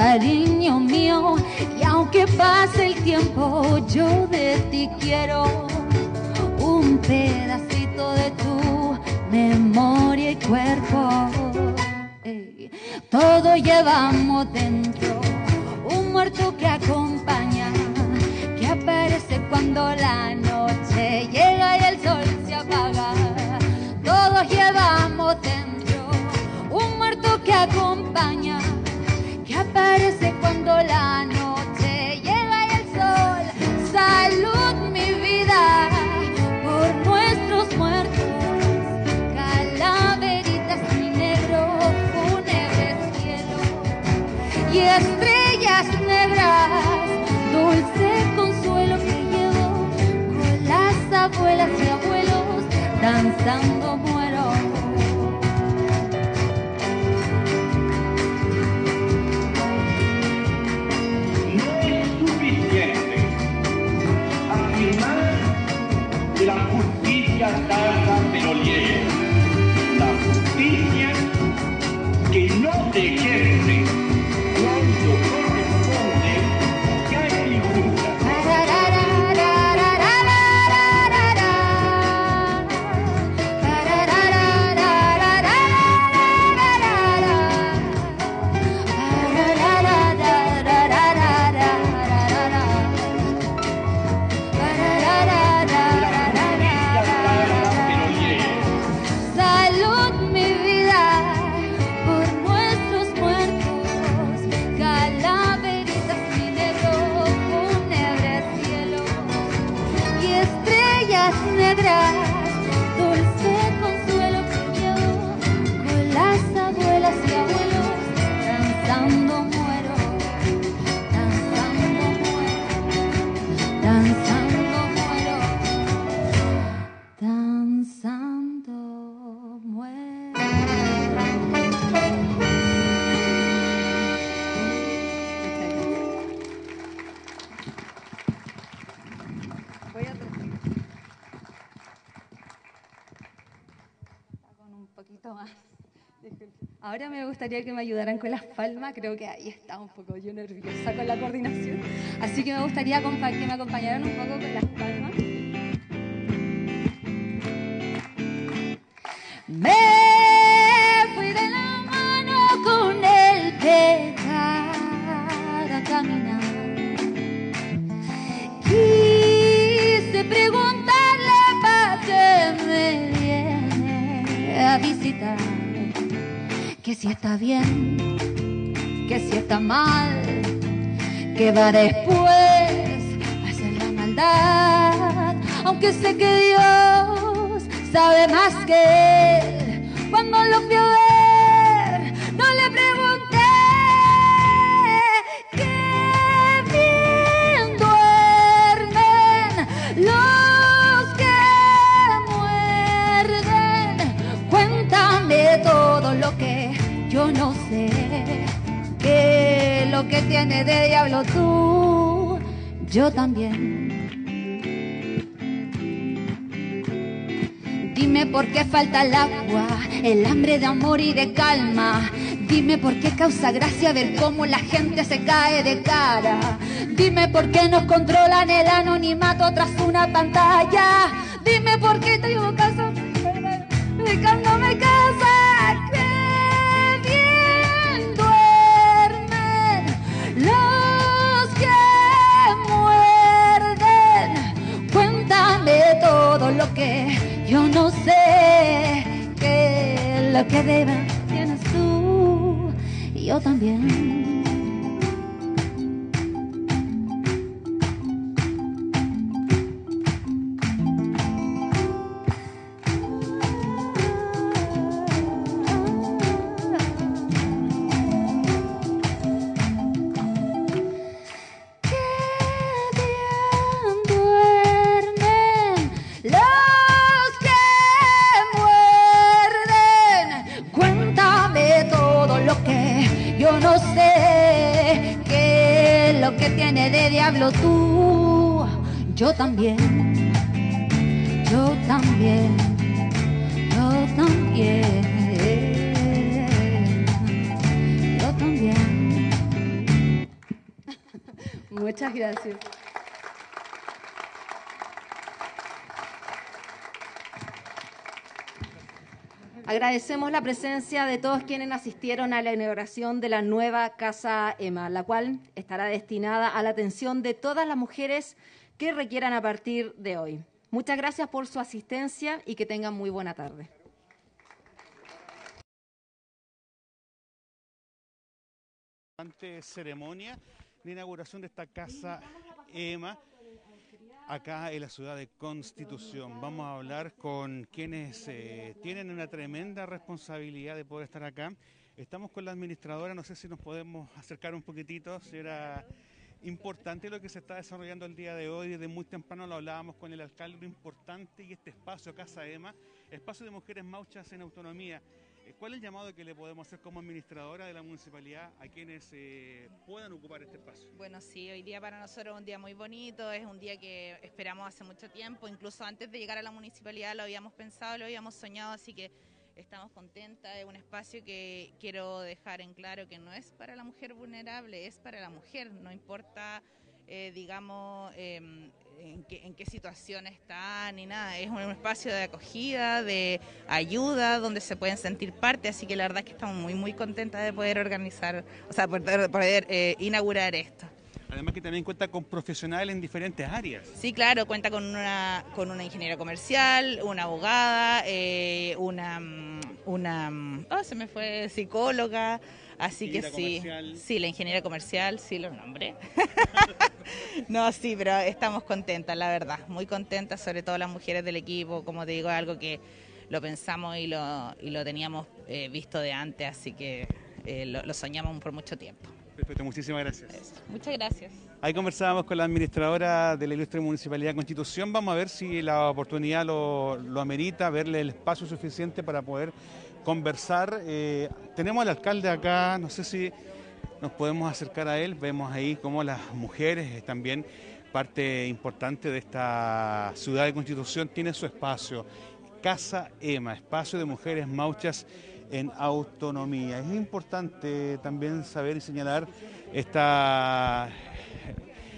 Speaker 2: cariño mío y aunque pase el tiempo yo de ti quiero un pedacito de tu memoria y cuerpo. Todo llevamos dentro un muerto que acompaña que aparece cuando la noche llega y el sol se apaga. Todos llevamos dentro un muerto que acompaña, que aparece cuando la noche llega y el sol. Salud
Speaker 1: Ahora me gustaría que me ayudaran con las palmas. Creo que ahí está un poco yo nerviosa con la coordinación. Así que me gustaría que me acompañaran un poco con las palmas.
Speaker 2: Me fui de la mano con el pecado a caminar. Quise preguntarle para qué me viene a visitar. Que si está bien, que si está mal, que va después a hacer la maldad. Aunque sé que Dios sabe más que él. Cuando lo fui ver, no le pregunté qué bien duermen los que muerden. Cuéntame todo lo que yo no sé. Que lo que tiene de diablo tú, yo también. Dime por qué falta el agua, el hambre de amor y de calma. Dime por qué causa gracia ver cómo la gente se cae de cara. Dime por qué nos controlan el anonimato tras una pantalla. Dime por qué te llevo casa dedicándome casa. Que yo no sé. Que lo que deba tienes tú y yo también. También. Yo también. Yo también. Yo también.
Speaker 1: Muchas gracias. Agradecemos la presencia de todos quienes asistieron a la inauguración de la nueva Casa EMA, la cual estará destinada a la atención de todas las mujeres que requieran a partir de hoy. Muchas gracias por su asistencia y que tengan muy buena tarde.
Speaker 7: ceremonia de inauguración de esta casa EMA acá en la ciudad de Constitución. Vamos a hablar con quienes eh, tienen una tremenda responsabilidad de poder estar acá. Estamos con la administradora, no sé si nos podemos acercar un poquitito, si era importante lo que se está desarrollando el día de hoy, desde muy temprano lo hablábamos con el alcalde, lo importante y este espacio, Casa EMA, espacio de mujeres mauchas en autonomía. Eh, ¿Cuál es el llamado que le podemos hacer como administradora de la municipalidad a quienes eh, puedan ocupar este espacio?
Speaker 8: Bueno, sí, hoy día para nosotros es un día muy bonito, es un día que esperamos hace mucho tiempo, incluso antes de llegar a la municipalidad lo habíamos pensado, lo habíamos soñado, así que estamos contentas, es un espacio que quiero dejar en claro que no es para la mujer vulnerable, es para la mujer, no importa, eh, digamos, eh, en, qué, en qué situación está ni nada, es un espacio de acogida, de ayuda, donde se pueden sentir parte, así que la verdad es que estamos muy, muy contentas de poder organizar, o sea, poder, poder eh, inaugurar esto.
Speaker 7: Además que también cuenta con profesionales en diferentes áreas.
Speaker 8: Sí, claro, cuenta con una, con una ingeniera comercial, una abogada, eh, una, mm, una, mm, oh, se me fue, psicóloga, así que sí,
Speaker 7: comercial.
Speaker 8: sí, la ingeniera comercial, sí lo nombré. No, sí, pero estamos contentas, la verdad, muy contentas, sobre todo las mujeres del equipo, como te digo, algo que lo pensamos y lo, y lo teníamos eh, visto de antes, así que eh, lo, lo soñamos por mucho tiempo.
Speaker 7: Perfecto, muchísimas gracias.
Speaker 8: Muchas gracias.
Speaker 7: Ahí conversábamos con la administradora de la Ilustre Municipalidad de Constitución. Vamos a ver si la oportunidad lo, lo amerita, verle el espacio suficiente para poder conversar. Eh, tenemos al alcalde acá, no sé si nos podemos acercar a él. Vemos ahí cómo las mujeres es también parte importante de esta ciudad de Constitución, tiene su espacio. Casa EMA, espacio de mujeres mauchas en autonomía. Es importante también saber y señalar esta...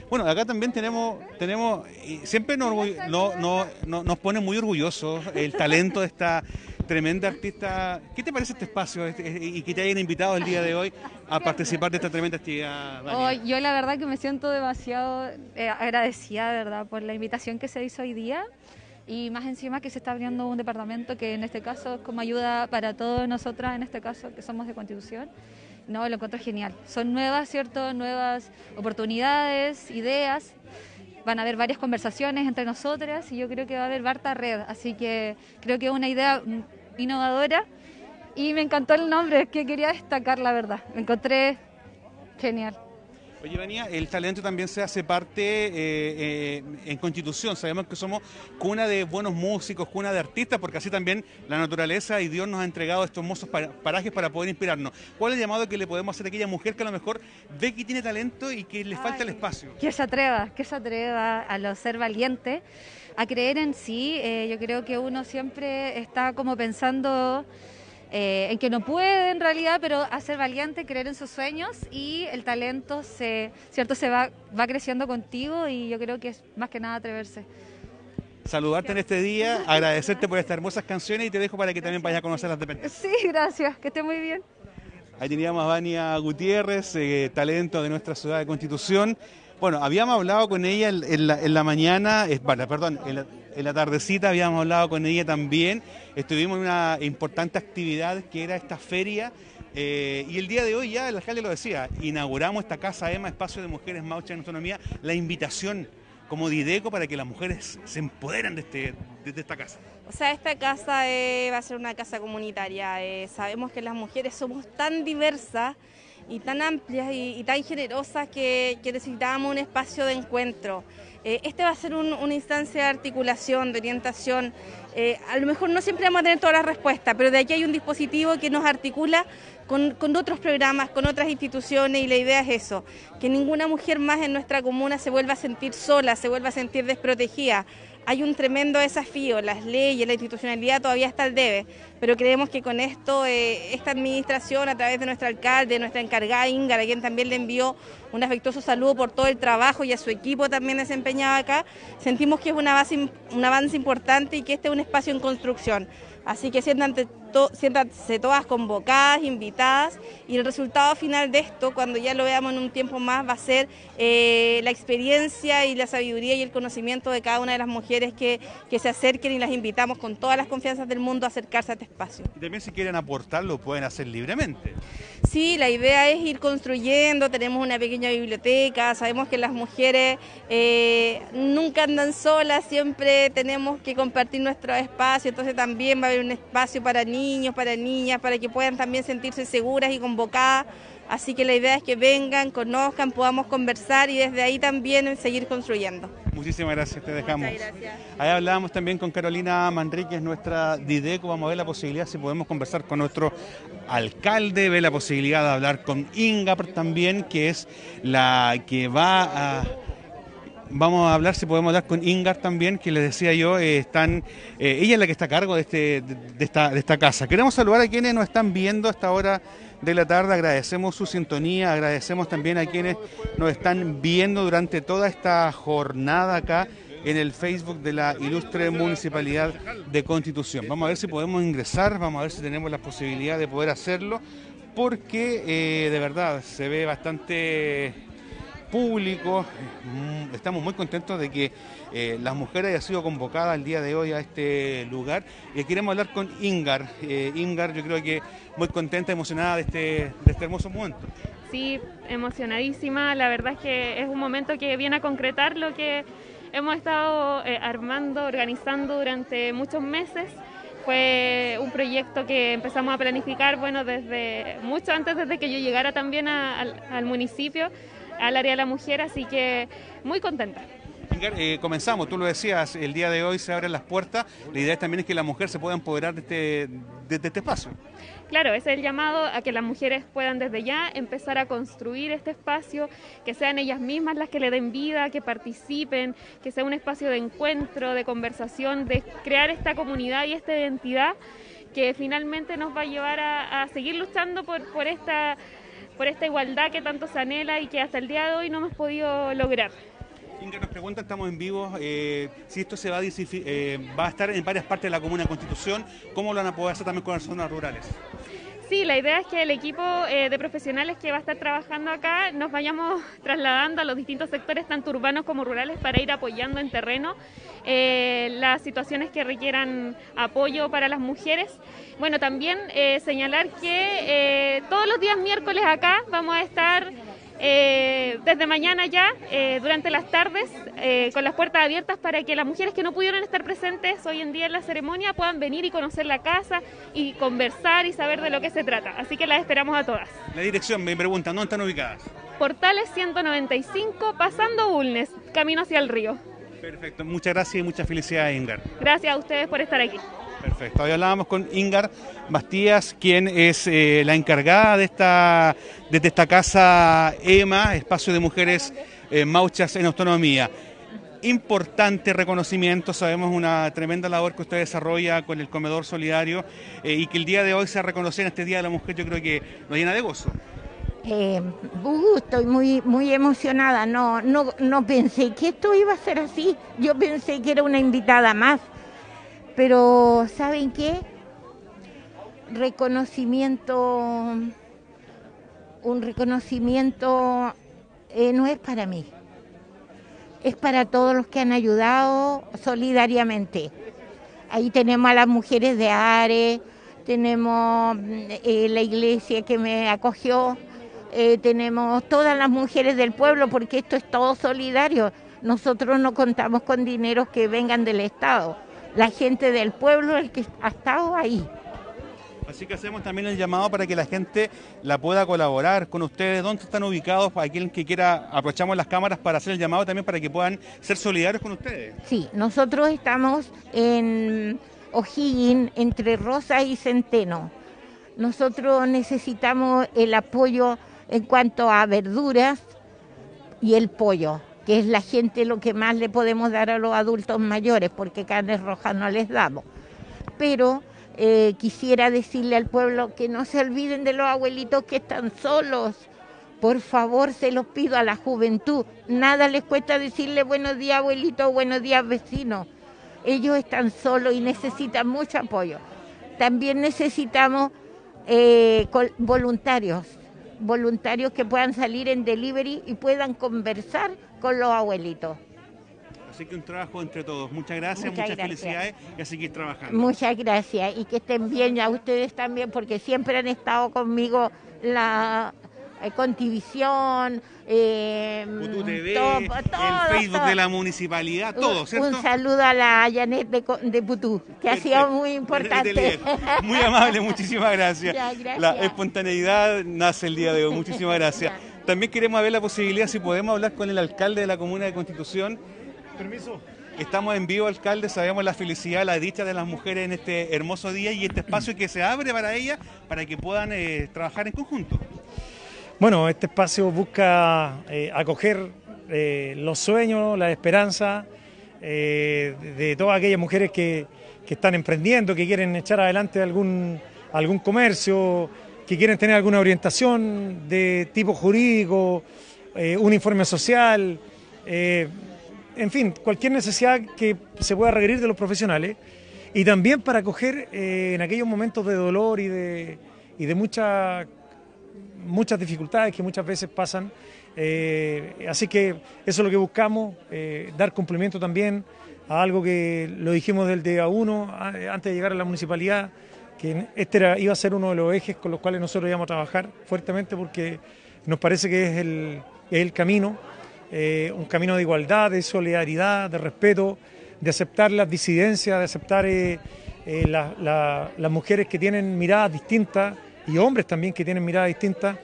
Speaker 7: Bueno, acá también tenemos, tenemos siempre nos, no- no- no- nos pone muy orgullosos el talento de esta tremenda artista. ¿Qué te parece este espacio este- y que te hayan invitado el día de hoy a participar de esta tremenda actividad?
Speaker 9: Oh, yo la verdad que me siento demasiado eh, agradecida, de verdad, por la invitación que se hizo hoy día y más encima que se está abriendo un departamento que en este caso es como ayuda para todas nosotras, en este caso que somos de Constitución. No, lo encuentro genial. Son nuevas, ¿cierto? Nuevas oportunidades, ideas. Van a haber varias conversaciones entre nosotras y yo creo que va a haber harta red. Así que creo que es una idea innovadora y me encantó el nombre que quería destacar, la verdad. Me encontré genial.
Speaker 7: Oye, Vania, el talento también se hace parte eh, eh, en Constitución. Sabemos que somos cuna de buenos músicos, cuna de artistas, porque así también la naturaleza y Dios nos ha entregado estos hermosos pa- parajes para poder inspirarnos. ¿Cuál es el llamado que le podemos hacer a aquella mujer que a lo mejor ve que tiene talento y que le falta el espacio?
Speaker 9: Que se atreva, que se atreva a lo ser valiente, a creer en sí. Eh, yo creo que uno siempre está como pensando eh, en que no puede en realidad, pero a ser valiente, creer en sus sueños y el talento se, cierto, se va, va creciendo contigo y yo creo que es más que nada atreverse.
Speaker 7: Saludarte en este día, agradecerte por estas hermosas canciones y te dejo para que también vayas a conocer las dependencias.
Speaker 9: Sí, gracias, que esté muy bien.
Speaker 7: Ahí teníamos a Vania Gutiérrez, eh, talento de nuestra ciudad de Constitución. Bueno, habíamos hablado con ella en, la, en la mañana, vale, perdón, en la, en la tardecita habíamos hablado con ella también. Estuvimos en una importante actividad que era esta feria. eh, y el día de hoy ya el alcalde lo decía, inauguramos esta Casa EMA, Espacio de Mujeres Maucha en Autonomía, la invitación como Dideco para que las mujeres se empoderen de, este, de, de esta casa.
Speaker 3: O sea, esta casa eh, va a ser una casa comunitaria. eh, sabemos que las mujeres somos tan diversas y tan amplias y, tan generosas que, que necesitábamos un espacio de encuentro. Eh, este va a ser un- una instancia de articulación, de orientación. Eh, a lo mejor no siempre vamos a tener todas las respuestas, pero de aquí hay un dispositivo que nos articula con, con otros programas, con otras instituciones y la idea es eso, que ninguna mujer más en nuestra comuna se vuelva a sentir sola, se vuelva a sentir desprotegida. Hay un tremendo desafío, las leyes, la institucionalidad todavía está al debe, pero creemos que con esto, eh, esta administración, a través de nuestro alcalde, nuestra encargada Ingar, a quien también le envió un afectuoso saludo por todo el trabajo y a su equipo también desempeñado acá, sentimos que es una base, un avance importante y que este es un espacio en construcción. Así que siéntanse, to- siéntanse todas convocadas, invitadas, y el resultado final de esto, cuando ya lo veamos en un tiempo más, va a ser eh, la experiencia y la sabiduría y el conocimiento de cada una de las mujeres que, que se acerquen y las invitamos con todas las confianzas del mundo a acercarse a este espacio.
Speaker 7: Y también si quieren aportar lo pueden hacer libremente.
Speaker 3: Sí, la idea es ir construyendo, tenemos una pequeña biblioteca, sabemos que las mujeres eh, nunca andan solas, siempre tenemos que compartir nuestro espacio, entonces también va a haber un espacio para niños, para niñas, para que puedan también sentirse seguras y convocadas. Así que la idea es que vengan, conozcan, podamos conversar y desde ahí también seguir construyendo.
Speaker 7: Muchísimas gracias, te dejamos.
Speaker 3: Muchas gracias.
Speaker 7: Ahí hablábamos también con Carolina Manríquez, nuestra Dideco. Vamos a ver la posibilidad si podemos conversar con nuestro alcalde, ver la posibilidad de hablar con Ingapar también, que es la que va a. Vamos a hablar si podemos hablar con Ingar también, que les decía yo, eh, están, eh, ella es la que está a cargo de, este, de, esta, de esta casa. Queremos saludar a quienes nos están viendo a esta hora de la tarde, agradecemos su sintonía, agradecemos también a quienes nos están viendo durante toda esta jornada acá en el Facebook de la ilustre Municipalidad de Constitución. Vamos a ver si podemos ingresar, vamos a ver si tenemos la posibilidad de poder hacerlo, porque eh, de verdad se ve bastante público. Mm, Estamos muy contentos de que eh, las mujeres hayan sido convocadas el día de hoy a este lugar. Y queremos hablar con Ingar. Eh, Ingar, yo creo que muy contenta, emocionada de este, de este hermoso momento.
Speaker 4: Sí, emocionadísima. La verdad es que es un momento que viene a concretar lo que hemos estado eh, armando, organizando durante muchos meses. Fue un proyecto que empezamos a planificar, bueno, desde mucho antes desde que yo llegara también al, al municipio, al área de la mujer, así que muy contenta.
Speaker 7: Eh, comenzamos, tú lo decías, el día de hoy se abren las puertas, la idea también es que la mujer se pueda empoderar de este, de, este espacio.
Speaker 4: Claro, es el llamado a que las mujeres puedan desde ya empezar a construir este espacio, que sean ellas mismas las que le den vida, que participen, que sea un espacio de encuentro, de conversación, de crear esta comunidad y esta identidad que finalmente nos va a llevar a, a seguir luchando por, por, esta, por esta igualdad que tanto se anhela y que hasta el día de hoy no hemos podido lograr.
Speaker 7: Inga nos pregunta, estamos en vivo, eh, si esto se va a, eh, va a estar en varias partes de la Comuna de Constitución, ¿cómo lo van a poder hacer también con las zonas rurales?
Speaker 4: Sí, la idea es que el equipo eh, de profesionales que va a estar trabajando acá nos vayamos trasladando a los distintos sectores, tanto urbanos como rurales, para ir apoyando en terreno las situaciones que requieran apoyo para las mujeres. Bueno, también señalar que todos los días miércoles acá vamos a estar eh, desde mañana ya, eh, durante las tardes, eh, con las puertas abiertas para que las mujeres que no pudieron estar presentes hoy en día en la ceremonia puedan venir y conocer la casa y conversar y saber de lo que se trata. Así que las esperamos a todas.
Speaker 7: La dirección, me preguntan, ¿dónde están ubicadas?
Speaker 4: Portales 195, pasando Bulnes, camino hacia el río.
Speaker 7: Perfecto, muchas gracias y muchas felicidades, Ingar.
Speaker 4: Gracias a ustedes por estar aquí.
Speaker 7: Perfecto. Hoy hablábamos con Ingar Bastías, quien es eh, la encargada de esta, de esta casa EMA, Espacio de Mujeres eh, Mauchas en Autonomía. Importante reconocimiento, sabemos una tremenda labor que usted desarrolla con el comedor solidario eh, y que el día de hoy se reconoce en este Día de la Mujer, yo creo que nos llena de gozo.
Speaker 6: Estoy muy, muy emocionada. No, no, no pensé que esto iba a ser así. Yo pensé que era una invitada más. Pero, ¿saben qué? Reconocimiento, un reconocimiento eh, no es para mí, es para todos los que han ayudado solidariamente. Ahí tenemos a las mujeres de Are, tenemos eh, la iglesia que me acogió, eh, tenemos todas las mujeres del pueblo, porque esto es todo solidario. Nosotros no contamos con dineros que vengan del Estado la gente del pueblo el que ha estado ahí.
Speaker 7: Así que hacemos también el llamado para que la gente la pueda colaborar con ustedes. ¿Dónde están ubicados? Para quien que quiera, aprovechamos las cámaras para hacer el llamado también para que puedan ser solidarios con ustedes.
Speaker 6: Sí, nosotros estamos en O'Higgins, entre Rosa y Centeno. Nosotros necesitamos el apoyo en cuanto a verduras y el pollo que es la gente lo que más le podemos dar a los adultos mayores, porque carnes rojas no les damos. Pero eh, quisiera decirle al pueblo que no se olviden de los abuelitos que están solos. Por favor, se los pido a la juventud. Nada les cuesta decirle buenos días abuelito, buenos días vecino. Ellos están solos y necesitan mucho apoyo. También necesitamos eh, voluntarios, voluntarios que puedan salir en delivery y puedan conversar con los abuelitos.
Speaker 7: Así que un trabajo entre todos. Muchas gracias, muchas, felicidades y a seguir trabajando.
Speaker 6: Muchas gracias y que estén bien, ya ustedes también, porque siempre han estado conmigo la eh, Contivisión,
Speaker 7: eh, TV, el Facebook de la municipalidad, todo, ¿cierto?
Speaker 6: Un saludo a la Janet de, de Putú, que ha sido muy importante.
Speaker 7: Muy amable, muchísimas gracias. La espontaneidad nace el día de hoy, muchísimas gracias. También queremos ver la posibilidad si podemos hablar con el alcalde de la comuna de Constitución. Permiso. Estamos en vivo, alcalde, sabemos la felicidad, la dicha de las mujeres en este hermoso día y este espacio que se abre para ellas para que puedan eh, trabajar en conjunto.
Speaker 5: Bueno, este espacio busca eh, acoger eh, los sueños, la esperanza de todas aquellas mujeres que, que, están emprendiendo, que quieren echar adelante algún, algún comercio, que quieren tener alguna orientación de tipo jurídico, eh, un informe social, eh, en fin, cualquier necesidad que se pueda requerir de los profesionales y también para acoger eh, en aquellos momentos de dolor y de, y de mucha, muchas dificultades que muchas veces pasan. así que eso es lo que buscamos, dar cumplimiento también a algo que lo dijimos del día 1 antes de llegar a la municipalidad que este era, iba a ser uno de los ejes con los cuales nosotros íbamos a trabajar fuertemente porque nos parece que es el, el camino, eh, un camino de igualdad, de solidaridad, de respeto, de aceptar las disidencias, de aceptar eh, eh, la- la- las mujeres que tienen miradas distintas y hombres también que tienen miradas distintas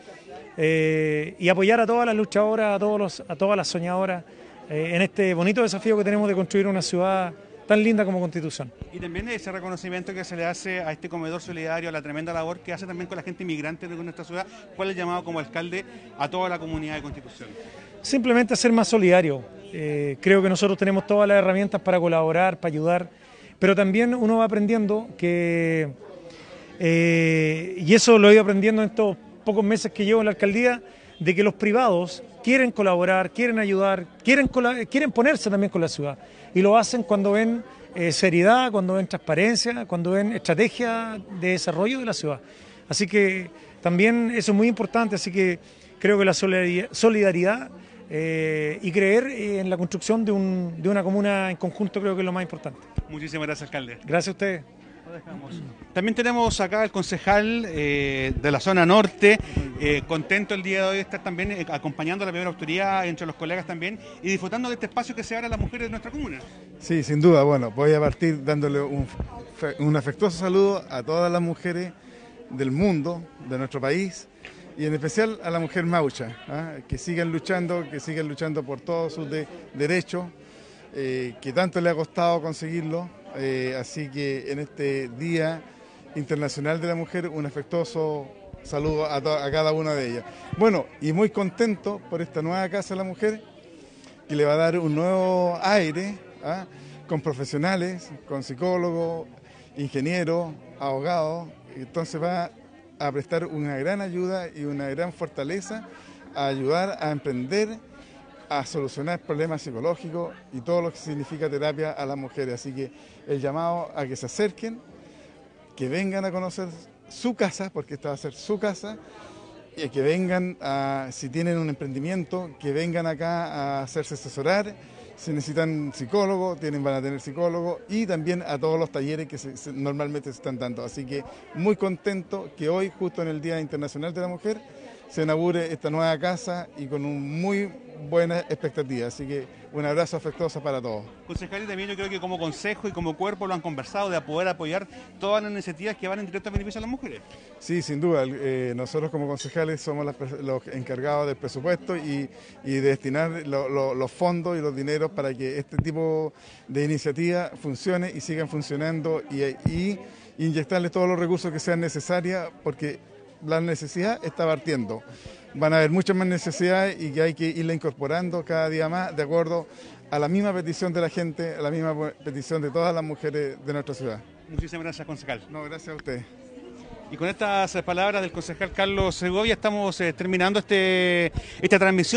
Speaker 5: eh, y apoyar a todas las luchadoras, a, todos los, a todas las soñadoras en este bonito desafío que tenemos de construir una ciudad tan linda como Constitución.
Speaker 7: Y también ese reconocimiento que se le hace a este comedor solidario, a la tremenda labor que hace también con la gente inmigrante de nuestra ciudad. ¿Cuál es el llamado como alcalde a toda la comunidad de Constitución?
Speaker 5: Simplemente ser más solidario. Eh, creo que nosotros tenemos todas las herramientas para colaborar, para ayudar, pero también uno va aprendiendo que, eh, y eso lo he ido aprendiendo en estos pocos meses que llevo en la alcaldía, de que los privados quieren colaborar, quieren ayudar, quieren, quieren ponerse también con la ciudad. Y lo hacen cuando ven eh, seriedad, cuando ven transparencia, cuando ven estrategia de desarrollo de la ciudad. Así que también eso es muy importante, así que creo que la solidari- solidaridad eh, y creer eh, en la construcción de, un- de una comuna en conjunto creo que es lo más importante.
Speaker 7: Muchísimas gracias, alcalde.
Speaker 5: Gracias a ustedes.
Speaker 7: También tenemos acá al concejal eh, de la zona norte, eh, contento el día de hoy de estar también eh, acompañando a la primera autoridad entre los colegas también y disfrutando de este espacio que se abre a las mujeres de nuestra comuna.
Speaker 10: Sí, sin duda. Bueno, voy a partir dándole un, un afectuoso saludo a todas las mujeres del mundo, de nuestro país, y en especial a la mujer maucha, ¿ah? que sigan luchando, que sigan luchando por todos sus de- derechos, que tanto le ha costado conseguirlo. Eh, así que en este Día Internacional de la Mujer, un afectuoso saludo a, a cada una de ellas. Bueno, y muy contento por esta nueva Casa de la Mujer, que le va a dar un nuevo aire ¿ah? con profesionales, con psicólogos, ingenieros, abogados. Entonces va a prestar una gran ayuda y una gran fortaleza a ayudar a emprender, a solucionar problemas psicológicos y todo lo que significa terapia a las mujeres. Así que el llamado a que se acerquen, que vengan a conocer su casa, porque esta va a ser su casa, y que vengan, a, si tienen un emprendimiento, que vengan acá a hacerse asesorar. Si necesitan psicólogo, tienen, van a tener psicólogo y también a todos los talleres que se- normalmente se están dando. Así que muy contento que hoy, justo en el Día Internacional de la Mujer, se inaugure esta nueva casa y con un muy buena expectativa. Así que un abrazo afectuoso para todos.
Speaker 7: Concejal, y también yo creo que como consejo y como cuerpo lo han conversado de poder apoyar todas las iniciativas que van en directo beneficio a las mujeres.
Speaker 10: Sí, sin duda. eh, nosotros como concejales somos las los encargados del presupuesto y, y de destinar lo- lo- los fondos y los dineros para que este tipo de iniciativas funcione y sigan funcionando y, y inyectarles todos los recursos que sean necesarios porque la necesidad está partiendo. Van a haber muchas más necesidades y que hay que irla incorporando cada día más de acuerdo a la misma petición de la gente, a la misma petición de todas las mujeres de nuestra ciudad.
Speaker 7: Muchísimas gracias, concejal.
Speaker 10: No, gracias a usted.
Speaker 7: Y con estas palabras del concejal Carlos Segovia estamos eh, terminando este, esta transmisión.